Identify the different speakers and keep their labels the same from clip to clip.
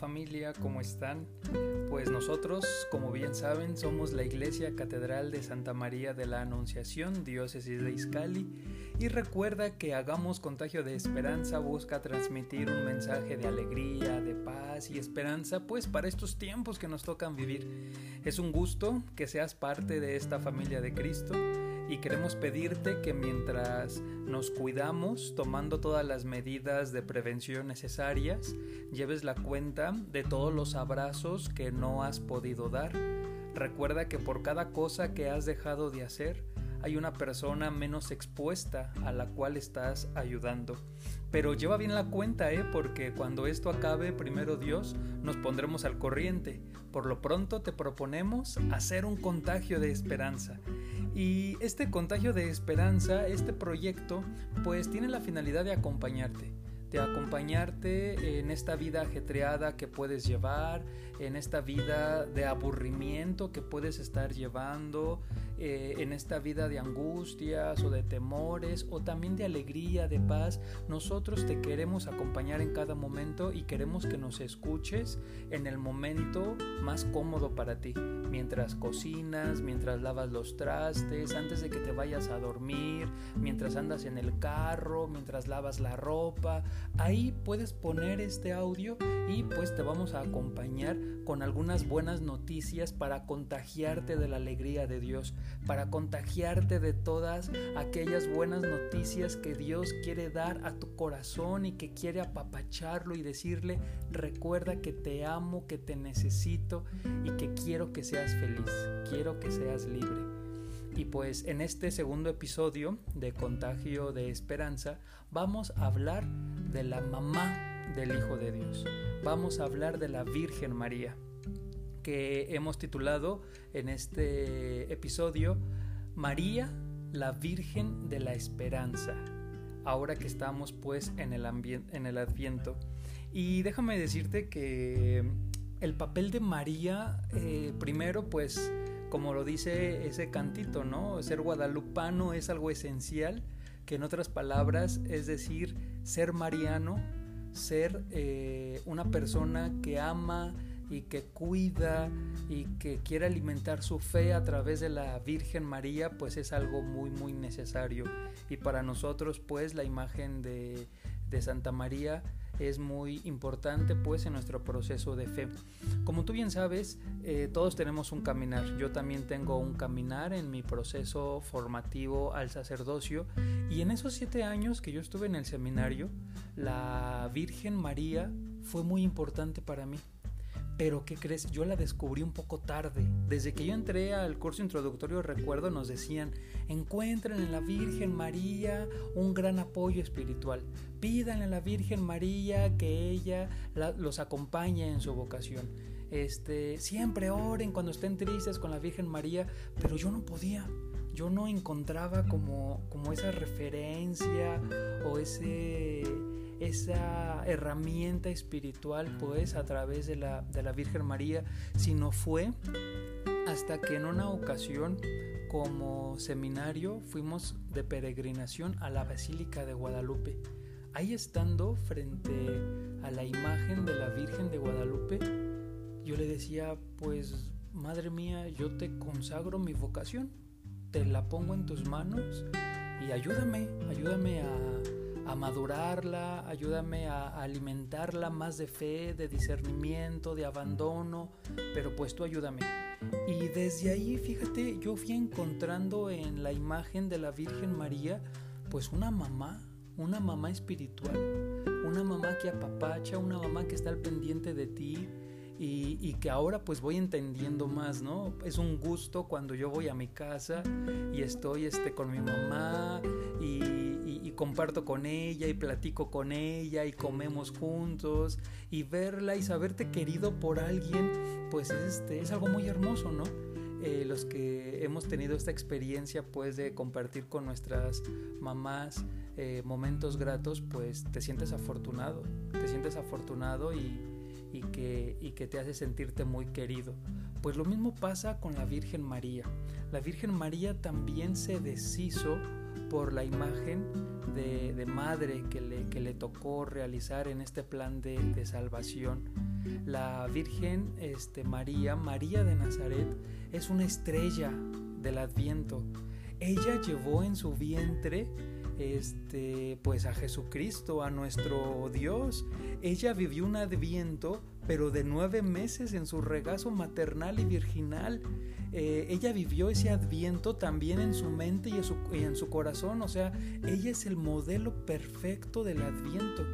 Speaker 1: familia, ¿cómo están? Pues nosotros, como bien saben, somos la Iglesia Catedral de Santa María de la Anunciación, diócesis de Izcali, y recuerda que Hagamos Contagio de Esperanza busca transmitir un mensaje de alegría, de paz y esperanza, pues para estos tiempos que nos tocan vivir. Es un gusto que seas parte de esta familia de Cristo y queremos pedirte que mientras nos cuidamos, tomando todas las medidas de prevención necesarias, lleves la cuenta de todos los abrazos que no has podido dar. Recuerda que por cada cosa que has dejado de hacer, hay una persona menos expuesta a la cual estás ayudando. Pero lleva bien la cuenta, ¿eh? porque cuando esto acabe, primero Dios, nos pondremos al corriente. Por lo pronto te proponemos hacer un contagio de esperanza. Y este contagio de esperanza, este proyecto, pues tiene la finalidad de acompañarte de acompañarte en esta vida ajetreada que puedes llevar, en esta vida de aburrimiento que puedes estar llevando, eh, en esta vida de angustias o de temores o también de alegría, de paz. Nosotros te queremos acompañar en cada momento y queremos que nos escuches en el momento más cómodo para ti, mientras cocinas, mientras lavas los trastes, antes de que te vayas a dormir, mientras andas en el carro, mientras lavas la ropa. Ahí puedes poner este audio y pues te vamos a acompañar con algunas buenas noticias para contagiarte de la alegría de Dios para contagiarte de todas aquellas buenas noticias que Dios quiere dar a tu corazón y que quiere apapacharlo y decirle, recuerda que te amo, que te necesito y que quiero que seas feliz, quiero que seas libre. Y pues en este segundo episodio de Contagio de Esperanza vamos a hablar de la mamá del Hijo de Dios. Vamos a hablar de la Virgen María que hemos titulado en este episodio María, la Virgen de la Esperanza, ahora que estamos pues en el, en el Adviento. Y déjame decirte que el papel de María, eh, primero pues como lo dice ese cantito, ¿no? Ser guadalupano es algo esencial, que en otras palabras es decir, ser mariano, ser eh, una persona que ama, y que cuida y que quiere alimentar su fe a través de la Virgen María, pues es algo muy muy necesario. Y para nosotros pues la imagen de, Santa María es muy importante pues en nuestro proceso de fe. Como tú bien sabes, eh, todos tenemos un caminar. Yo también tengo un caminar en mi proceso formativo al sacerdocio y en esos siete años que yo estuve en el seminario, la Virgen María fue muy importante para mí. Pero ¿qué crees? Yo la descubrí un poco tarde. Desde que yo entré al curso introductorio, recuerdo, nos decían, encuentren en la Virgen María un gran apoyo espiritual. Pidan a la Virgen María que ella los acompañe en su vocación. Este, siempre oren cuando estén tristes con la Virgen María, pero yo no podía. Yo no encontraba como, como esa referencia o ese esa herramienta espiritual pues a través de la, de la Virgen María, sino fue hasta que en una ocasión como seminario fuimos de peregrinación a la Basílica de Guadalupe. Ahí estando frente a la imagen de la Virgen de Guadalupe, yo le decía, pues, madre mía, yo te consagro mi vocación, te la pongo en tus manos y ayúdame, ayúdame a, a madurarla, ayúdame a, alimentarla más de fe, de discernimiento, de abandono, pero pues tú ayúdame. Y desde ahí, fíjate, yo fui encontrando en la imagen de la Virgen María, pues una mamá, una mamá espiritual, una mamá que apapacha, una mamá que está al pendiente de ti, y, que ahora pues voy entendiendo más, ¿no? Es un gusto cuando yo voy a mi casa y estoy este, con mi mamá y, comparto con ella y platico con ella y comemos juntos y verla y saberte querido por alguien pues este, es algo muy hermoso, ¿no? Eh, los que hemos tenido esta experiencia pues de compartir con nuestras mamás eh, momentos gratos pues te sientes afortunado, te sientes afortunado y, y que, y que te hace sentirte muy querido. Pues lo mismo pasa con la Virgen María. La Virgen María también se deshizo por la imagen de, madre que le, que le, tocó realizar en este plan de, de salvación la Virgen este, María, María de Nazaret, es una estrella del Adviento. Ella llevó en su vientre este, pues a Jesucristo, a nuestro Dios. Ella vivió un adviento, pero de nueve meses en su regazo maternal y virginal. Eh, ella vivió ese adviento también en su mente y en su, y en su corazón. O sea, ella es el modelo perfecto del adviento.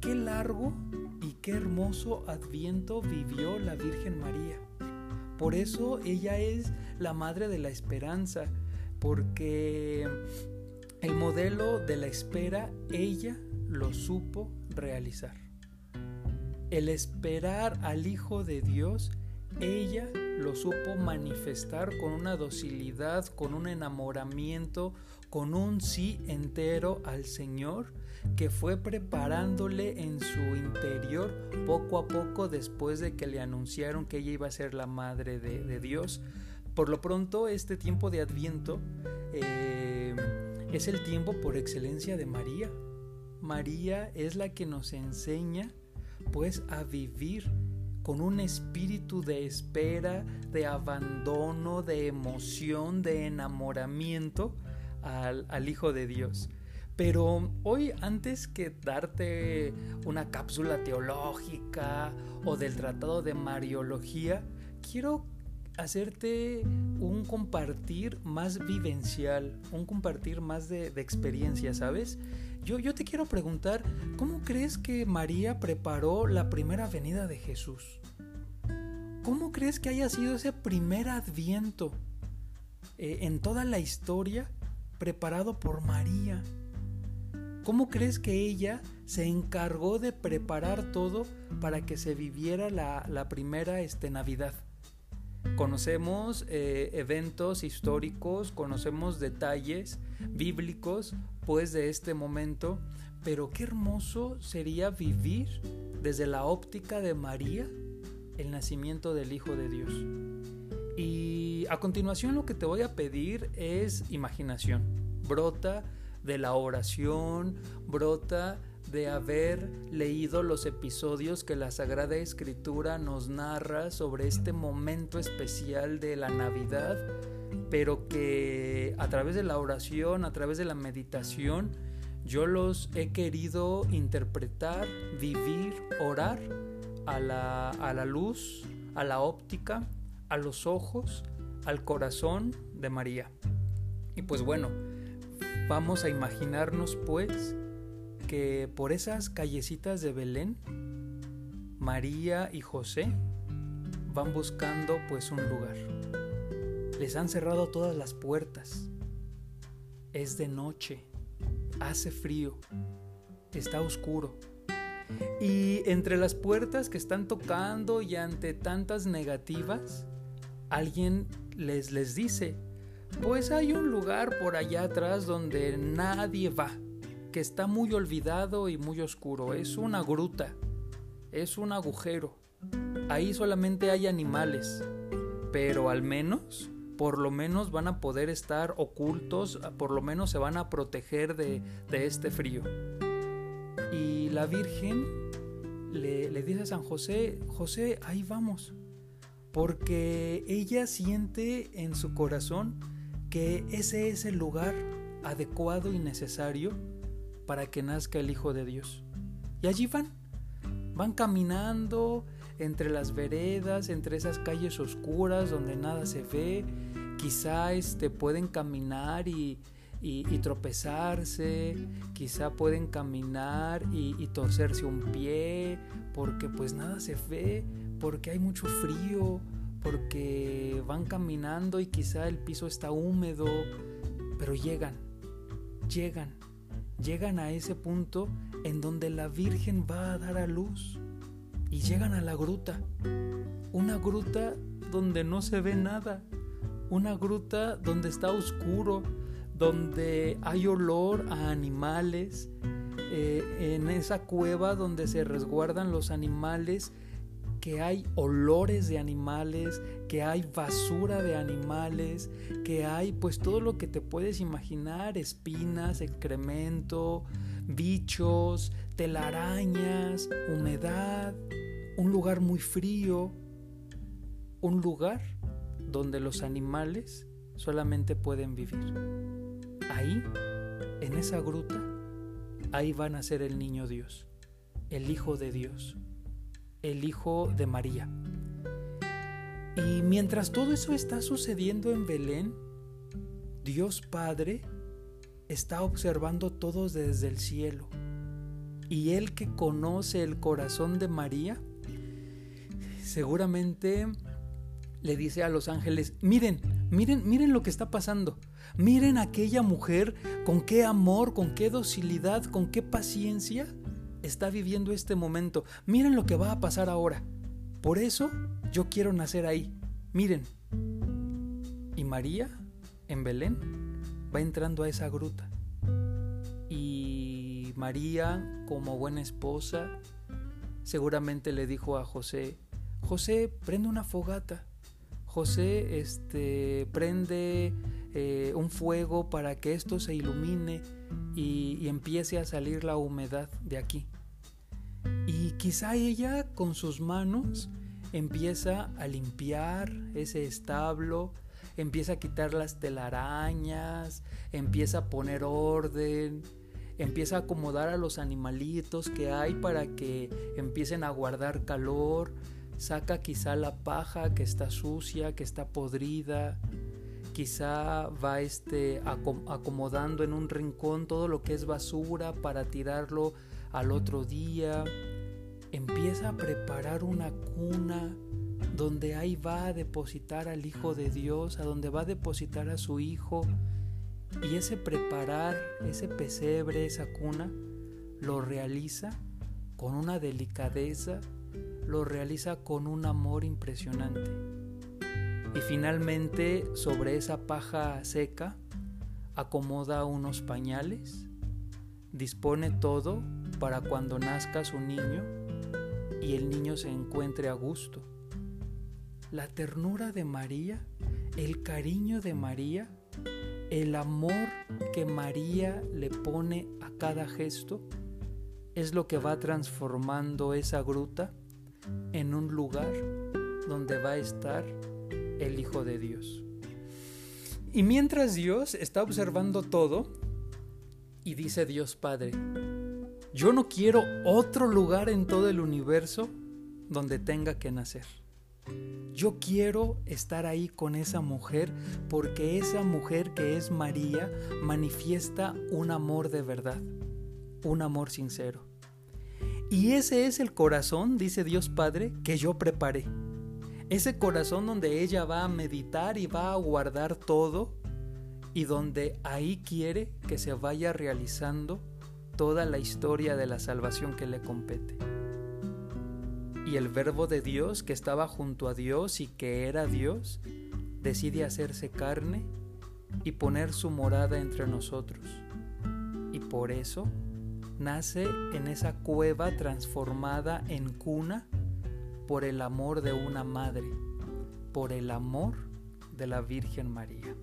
Speaker 1: Qué largo y qué hermoso adviento vivió la Virgen María. Por eso ella es la madre de la esperanza, porque el modelo de la espera, ella lo supo realizar. El esperar al Hijo de Dios, ella lo supo manifestar con una docilidad, con un enamoramiento, con un sí entero al Señor que fue preparándole en su interior poco a poco después de que le anunciaron que ella iba a ser la madre de, Dios. Por lo pronto, este tiempo de Adviento eh, es el tiempo por excelencia de María. María es la que nos enseña pues a vivir con un espíritu de espera, de abandono, de emoción, de enamoramiento al, al, Hijo de Dios. Pero hoy antes que darte una cápsula teológica o del tratado de Mariología, quiero hacerte un compartir más vivencial, un compartir más de, experiencia, ¿sabes? Yo, yo te quiero preguntar, ¿cómo crees que María preparó la primera venida de Jesús? ¿Cómo crees que haya sido ese primer adviento eh, en toda la historia preparado por María? ¿Cómo crees que ella se encargó de preparar todo para que se viviera la, la primera este, Navidad? Conocemos eh, eventos históricos, conocemos detalles bíblicos pues de este momento, pero qué hermoso sería vivir desde la óptica de María el nacimiento del Hijo de Dios. Y a continuación lo que te voy a pedir es imaginación. Brota de la oración, brota de haber leído los episodios que la Sagrada Escritura nos narra sobre este momento especial de la Navidad, pero que a través de la oración, a través de la meditación, yo los he querido interpretar, vivir, orar a la, a la luz, a la óptica, a los ojos, al corazón de María. Y pues bueno, vamos a imaginarnos pues que por esas callecitas de Belén, María y José van buscando pues un lugar. Les han cerrado todas las puertas. Es de noche, hace frío, está oscuro. Y entre las puertas que están tocando y ante tantas negativas, alguien les, les dice, pues hay un lugar por allá atrás donde nadie va está muy olvidado y muy oscuro. Es una gruta, es un agujero. Ahí solamente hay animales, pero al menos, por lo menos van a poder estar ocultos, por lo menos se van a proteger de, este frío. Y la Virgen le, le dice a San José, José, ahí vamos, porque ella siente en su corazón que ese es el lugar adecuado y necesario para que nazca el Hijo de Dios. Y allí van, van caminando entre las veredas, entre esas calles oscuras donde nada se ve, quizá este, pueden caminar y, tropezarse, quizá pueden caminar y, y, torcerse un pie, porque pues nada se ve, porque hay mucho frío, porque van caminando y quizá el piso está húmedo, pero llegan, llegan llegan a ese punto en donde la Virgen va a dar a luz y llegan a la gruta. Una gruta donde no se ve nada. Una gruta donde está oscuro, donde hay olor a animales. Eh, en esa cueva donde se resguardan los animales que hay olores de animales, que hay basura de animales, que hay pues todo lo que te puedes imaginar, espinas, excremento, bichos, telarañas, humedad, un lugar muy frío, un lugar donde los animales solamente pueden vivir. Ahí, en esa gruta, ahí van a ser el niño Dios, el Hijo de Dios, el Hijo de María. Y mientras todo eso está sucediendo en Belén, Dios Padre está observando todos desde el cielo. Y Él que conoce el corazón de María, seguramente le dice a los ángeles, miren, miren, miren lo que está pasando. Miren aquella mujer con qué amor, con qué docilidad, con qué paciencia está viviendo este momento. Miren lo que va a pasar ahora. Por eso yo quiero nacer ahí. Miren. Y María, en Belén, va entrando a esa gruta. Y María, como buena esposa, seguramente le dijo a José, José, prende una fogata. José, este, prende eh, un fuego para que esto se ilumine y, y empiece a salir la humedad de aquí. Quizá ella con sus manos empieza a limpiar ese establo, empieza a quitar las telarañas, empieza a poner orden, empieza a acomodar a los animalitos que hay para que empiecen a guardar calor, saca quizá la paja que está sucia, que está podrida, quizá va este acomodando en un rincón todo lo que es basura para tirarlo al otro día, empieza a preparar una cuna donde ahí va a depositar al Hijo de Dios, a donde va a depositar a su Hijo. Y ese preparar, ese pesebre, esa cuna, lo realiza con una delicadeza, lo realiza con un amor impresionante. Y finalmente sobre esa paja seca acomoda unos pañales, dispone todo para cuando nazca su niño y el niño se encuentre a gusto. La ternura de María, el cariño de María, el amor que María le pone a cada gesto, es lo que va transformando esa gruta en un lugar donde va a estar el Hijo de Dios. Y mientras Dios está observando todo, y dice Dios Padre, yo no quiero otro lugar en todo el universo donde tenga que nacer. Yo quiero estar ahí con esa mujer porque esa mujer que es María manifiesta un amor de verdad, un amor sincero. Y ese es el corazón, dice Dios Padre, que yo preparé. Ese corazón donde ella va a meditar y va a guardar todo y donde ahí quiere que se vaya realizando toda la historia de la salvación que le compete. Y el verbo de Dios que estaba junto a Dios y que era Dios, decide hacerse carne y poner su morada entre nosotros. Y por eso nace en esa cueva transformada en cuna por el amor de una madre, por el amor de la Virgen María.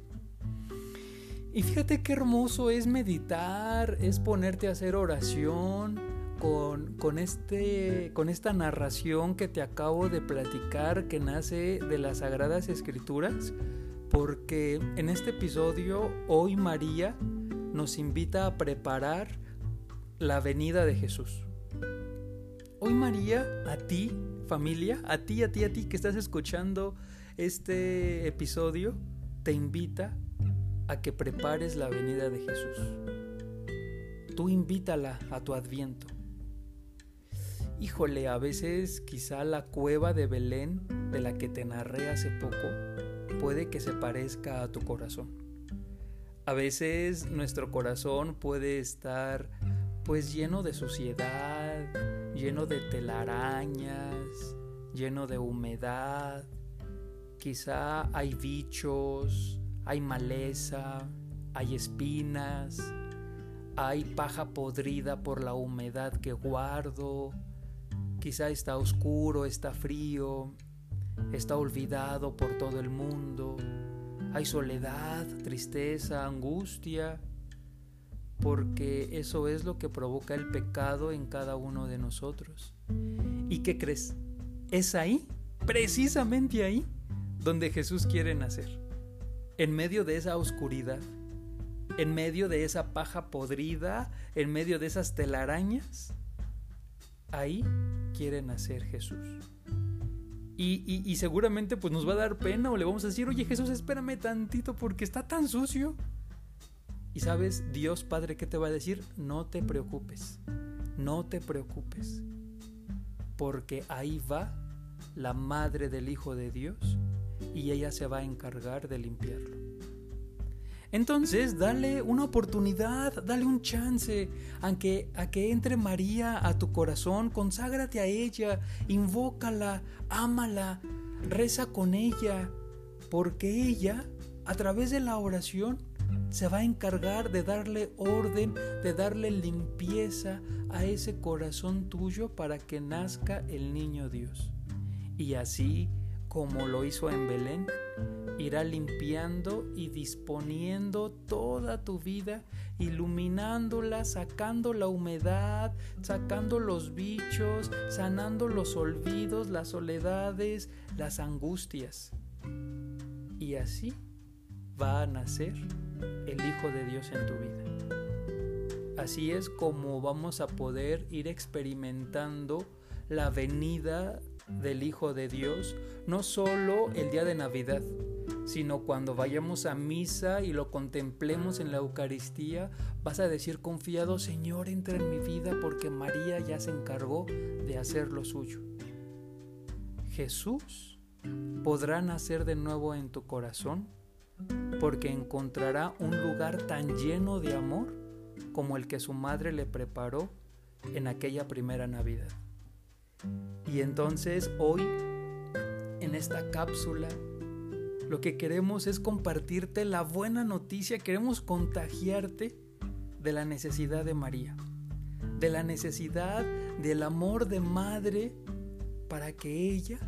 Speaker 1: Y fíjate qué hermoso es meditar, es ponerte a hacer oración con, con, este, con esta narración que te acabo de platicar que nace de las Sagradas Escrituras, porque en este episodio hoy María nos invita a preparar la venida de Jesús. Hoy María, a ti, familia, a ti, a ti, a ti que estás escuchando este episodio, te invita a que prepares la venida de Jesús. Tú invítala a tu adviento. Híjole, a veces quizá la cueva de Belén de la que te narré hace poco puede que se parezca a tu corazón. A veces nuestro corazón puede estar pues lleno de suciedad, lleno de telarañas, lleno de humedad. Quizá hay bichos, hay maleza, hay espinas, hay paja podrida por la humedad que guardo, quizá está oscuro, está frío, está olvidado por todo el mundo, hay soledad, tristeza, angustia, porque eso es lo que provoca el pecado en cada uno de nosotros. ¿Y qué crees? es ahí, precisamente ahí, donde Jesús quiere nacer. En medio de esa oscuridad, en medio de esa paja podrida, en medio de esas telarañas, ahí quiere nacer Jesús. Y, seguramente pues nos va a dar pena o le vamos a decir, oye Jesús, espérame tantito porque está tan sucio. Y sabes, Dios Padre, ¿qué te va a decir? No te preocupes, no te preocupes, porque ahí va la madre del Hijo de Dios y ella se va a encargar de limpiarlo. Entonces, dale una oportunidad, dale un chance a que, a que entre María a tu corazón, conságrate a ella, invócala, ámala, reza con ella, porque ella, a través de la oración, se va a encargar de darle orden, de darle limpieza a ese corazón tuyo para que nazca el niño Dios. Y así como lo hizo en Belén, irá limpiando y disponiendo toda tu vida, iluminándola, sacando la humedad, sacando los bichos, sanando los olvidos, las soledades, las angustias. Y así va a nacer el Hijo de Dios en tu vida. Así es como vamos a poder ir experimentando la venida del Hijo de Dios, no solo el día de Navidad, sino cuando vayamos a misa y lo contemplemos en la Eucaristía, vas a decir confiado, Señor, entra en mi vida porque María ya se encargó de hacer lo suyo. Jesús podrá nacer de nuevo en tu corazón porque encontrará un lugar tan lleno de amor como el que su madre le preparó en aquella primera Navidad. Y entonces hoy, en esta cápsula, lo que queremos es compartirte la buena noticia, queremos contagiarte de la necesidad de María, de la necesidad del amor de madre para que ella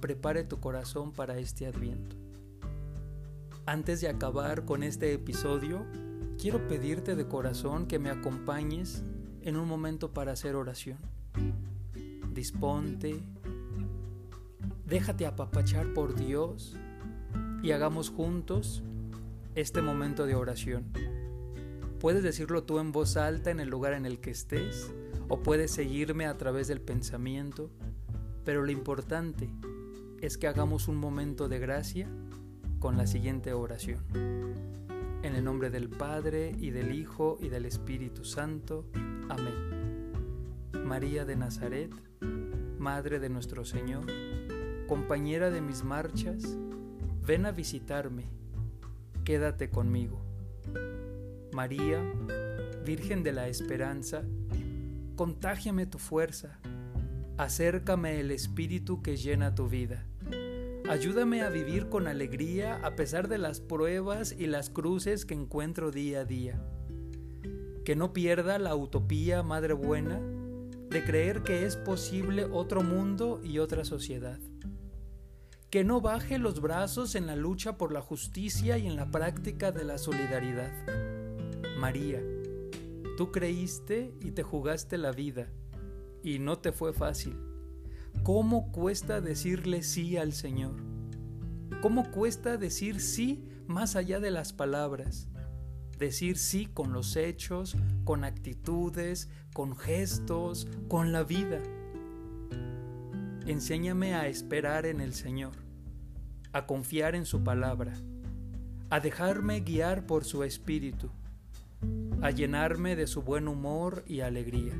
Speaker 1: prepare tu corazón para este adviento. Antes de acabar con este episodio, quiero pedirte de corazón que me acompañes en un momento para hacer oración disponte, déjate apapachar por Dios y hagamos juntos este momento de oración. Puedes decirlo tú en voz alta en el lugar en el que estés o puedes seguirme a través del pensamiento, pero lo importante es que hagamos un momento de gracia con la siguiente oración. En el nombre del Padre y del Hijo y del Espíritu Santo. Amén. María de Nazaret, Madre de nuestro Señor, compañera de mis marchas, ven a visitarme, quédate conmigo. María, Virgen de la Esperanza, contágiame tu fuerza, acércame el Espíritu que llena tu vida. Ayúdame a vivir con alegría a pesar de las pruebas y las cruces que encuentro día a día. Que no pierda la utopía, Madre Buena, de creer que es posible otro mundo y otra sociedad. Que no baje los brazos en la lucha por la justicia y en la práctica de la solidaridad. María, tú creíste y te jugaste la vida, y no te fue fácil. ¿Cómo cuesta decirle sí al Señor? ¿Cómo cuesta decir sí más allá de las palabras? decir sí con los hechos, con actitudes, con gestos, con la vida. Enséñame a esperar en el Señor, a confiar en su palabra, a dejarme guiar por su espíritu, a llenarme de su buen humor y alegría.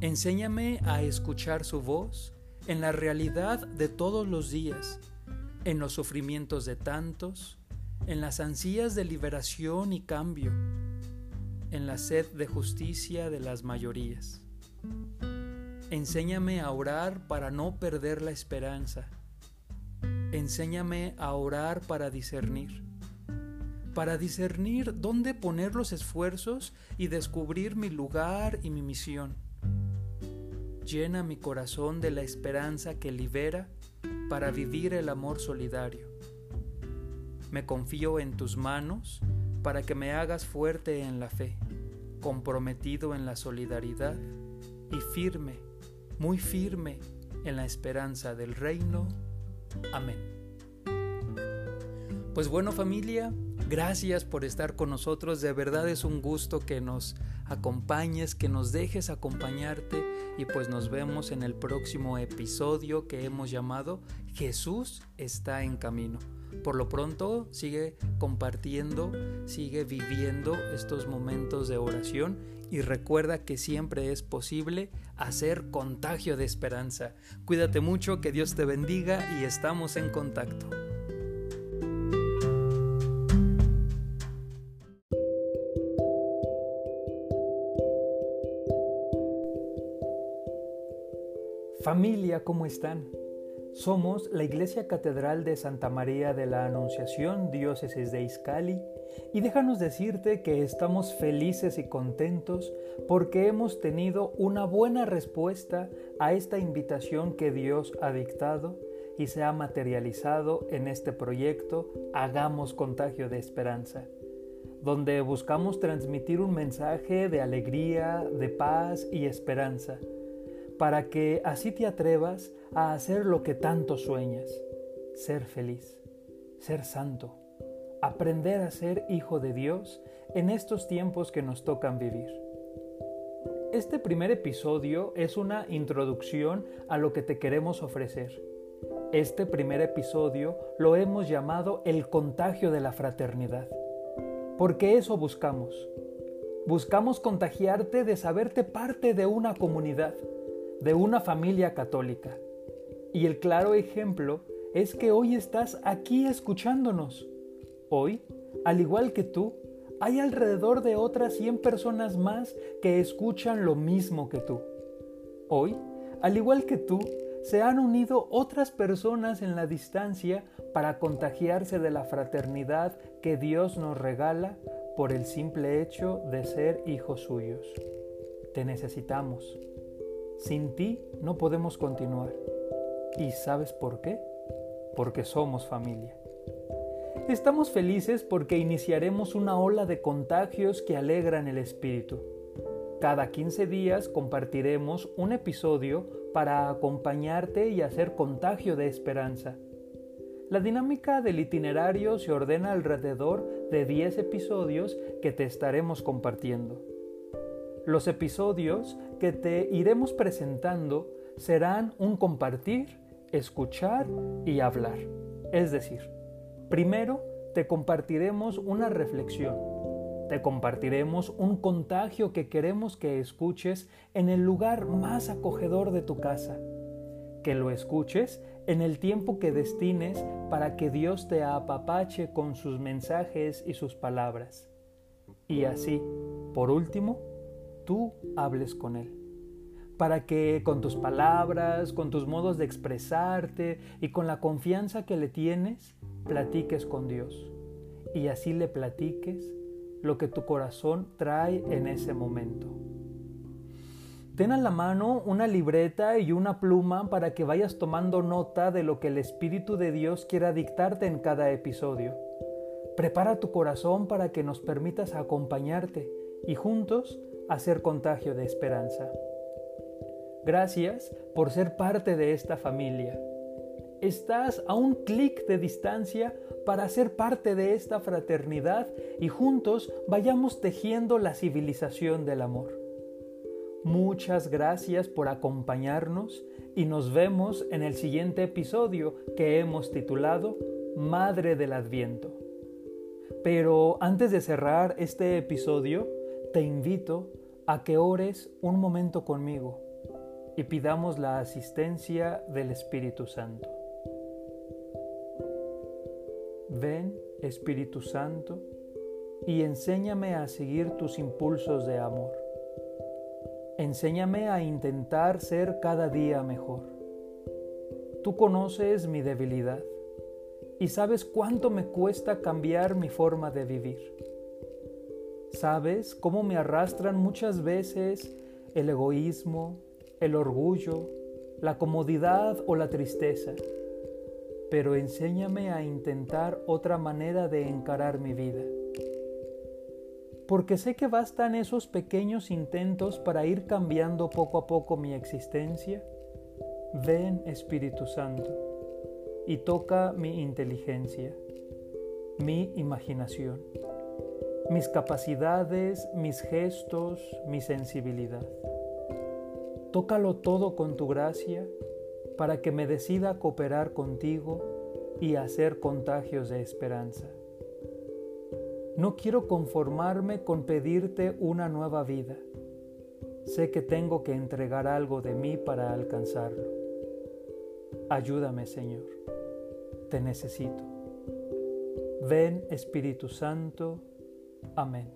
Speaker 1: Enséñame a escuchar su voz en la realidad de todos los días, en los sufrimientos de tantos, en las ansías de liberación y cambio, en la sed de justicia de las mayorías. Enséñame a orar para no perder la esperanza. Enséñame a orar para discernir, para discernir dónde poner los esfuerzos y descubrir mi lugar y mi misión. Llena mi corazón de la esperanza que libera para vivir el amor solidario me confío en tus manos para que me hagas fuerte en la fe, comprometido en la solidaridad y firme, muy firme en la esperanza del reino. Amén. Pues bueno familia, gracias por estar con nosotros. De verdad es un gusto que nos acompañes, que nos dejes acompañarte y pues nos vemos en el próximo episodio que hemos llamado Jesús está en camino. Por lo pronto sigue compartiendo, sigue viviendo estos momentos de oración y recuerda que siempre es posible hacer contagio de esperanza. Cuídate mucho, que Dios te bendiga y estamos en contacto. Familia, ¿cómo están? Somos la Iglesia Catedral de Santa María de la Anunciación, diócesis de Izcali, y déjanos decirte que estamos felices y contentos porque hemos tenido una buena respuesta a esta invitación que Dios ha dictado y se ha materializado en este proyecto Hagamos Contagio de Esperanza, donde buscamos transmitir un mensaje de alegría, de paz y esperanza para que así te atrevas a hacer lo que tanto sueñas, ser feliz, ser santo, aprender a ser hijo de Dios en estos tiempos que nos tocan vivir. Este primer episodio es una introducción a lo que te queremos ofrecer. Este primer episodio lo hemos llamado el contagio de la fraternidad, porque eso buscamos. Buscamos contagiarte de saberte parte de una comunidad, de una familia católica. Y el claro ejemplo es que hoy estás aquí escuchándonos. Hoy, al igual que tú, hay alrededor de otras 100 personas más que escuchan lo mismo que tú. Hoy, al igual que tú, se han unido otras personas en la distancia para contagiarse de la fraternidad que Dios nos regala por el simple hecho de ser hijos suyos. Te necesitamos. Sin ti no podemos continuar. ¿Y sabes por qué? Porque somos familia. Estamos felices porque iniciaremos una ola de contagios que alegran el espíritu. Cada 15 días compartiremos un episodio para acompañarte y hacer contagio de esperanza. La dinámica del itinerario se ordena alrededor de 10 episodios que te estaremos compartiendo. Los episodios que te iremos presentando serán un compartir, escuchar y hablar. Es decir, primero te compartiremos una reflexión, te compartiremos un contagio que queremos que escuches en el lugar más acogedor de tu casa, que lo escuches en el tiempo que destines para que Dios te apapache con sus mensajes y sus palabras. Y así, por último, tú hables con Él. Para que con tus palabras, con tus modos de expresarte y con la confianza que le tienes, platiques con Dios. Y así le platiques lo que tu corazón trae en ese momento. Ten a la mano una libreta y una pluma para que vayas tomando nota de lo que el Espíritu de Dios quiera dictarte en cada episodio. Prepara tu corazón para que nos permitas acompañarte y juntos hacer contagio de esperanza. Gracias por ser parte de esta familia. Estás a un clic de distancia para ser parte de esta fraternidad y juntos vayamos tejiendo la civilización del amor. Muchas gracias por acompañarnos y nos vemos en el siguiente episodio que hemos titulado Madre del Adviento. Pero antes de cerrar este episodio, te invito a que ores un momento conmigo y pidamos la asistencia del Espíritu Santo. Ven, Espíritu Santo, y enséñame a seguir tus impulsos de amor. Enséñame a intentar ser cada día mejor. Tú conoces mi debilidad y sabes cuánto me cuesta cambiar mi forma de vivir. ¿Sabes cómo me arrastran muchas veces el egoísmo, el orgullo, la comodidad o la tristeza? Pero enséñame a intentar otra manera de encarar mi vida. Porque sé que bastan esos pequeños intentos para ir cambiando poco a poco mi existencia, Ven Espíritu Santo y toca mi inteligencia, mi imaginación, mis capacidades, mis gestos, mi sensibilidad. Tócalo todo con tu gracia para que me decida cooperar contigo y hacer contagios de esperanza. No quiero conformarme con pedirte una nueva vida. Sé que tengo que entregar algo de mí para alcanzarlo. Ayúdame, Señor. Te necesito. Ven, Espíritu Santo. Amén.